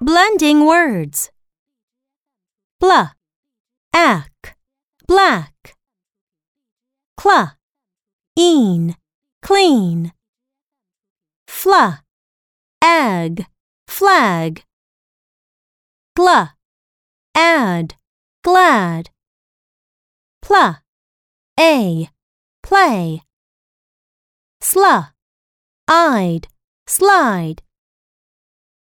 Blending words. Blah, ack, black. Cla, een, clean. Fla, ag, flag. Gla, add, glad. Pla, a, play. Sla, eyed, slide.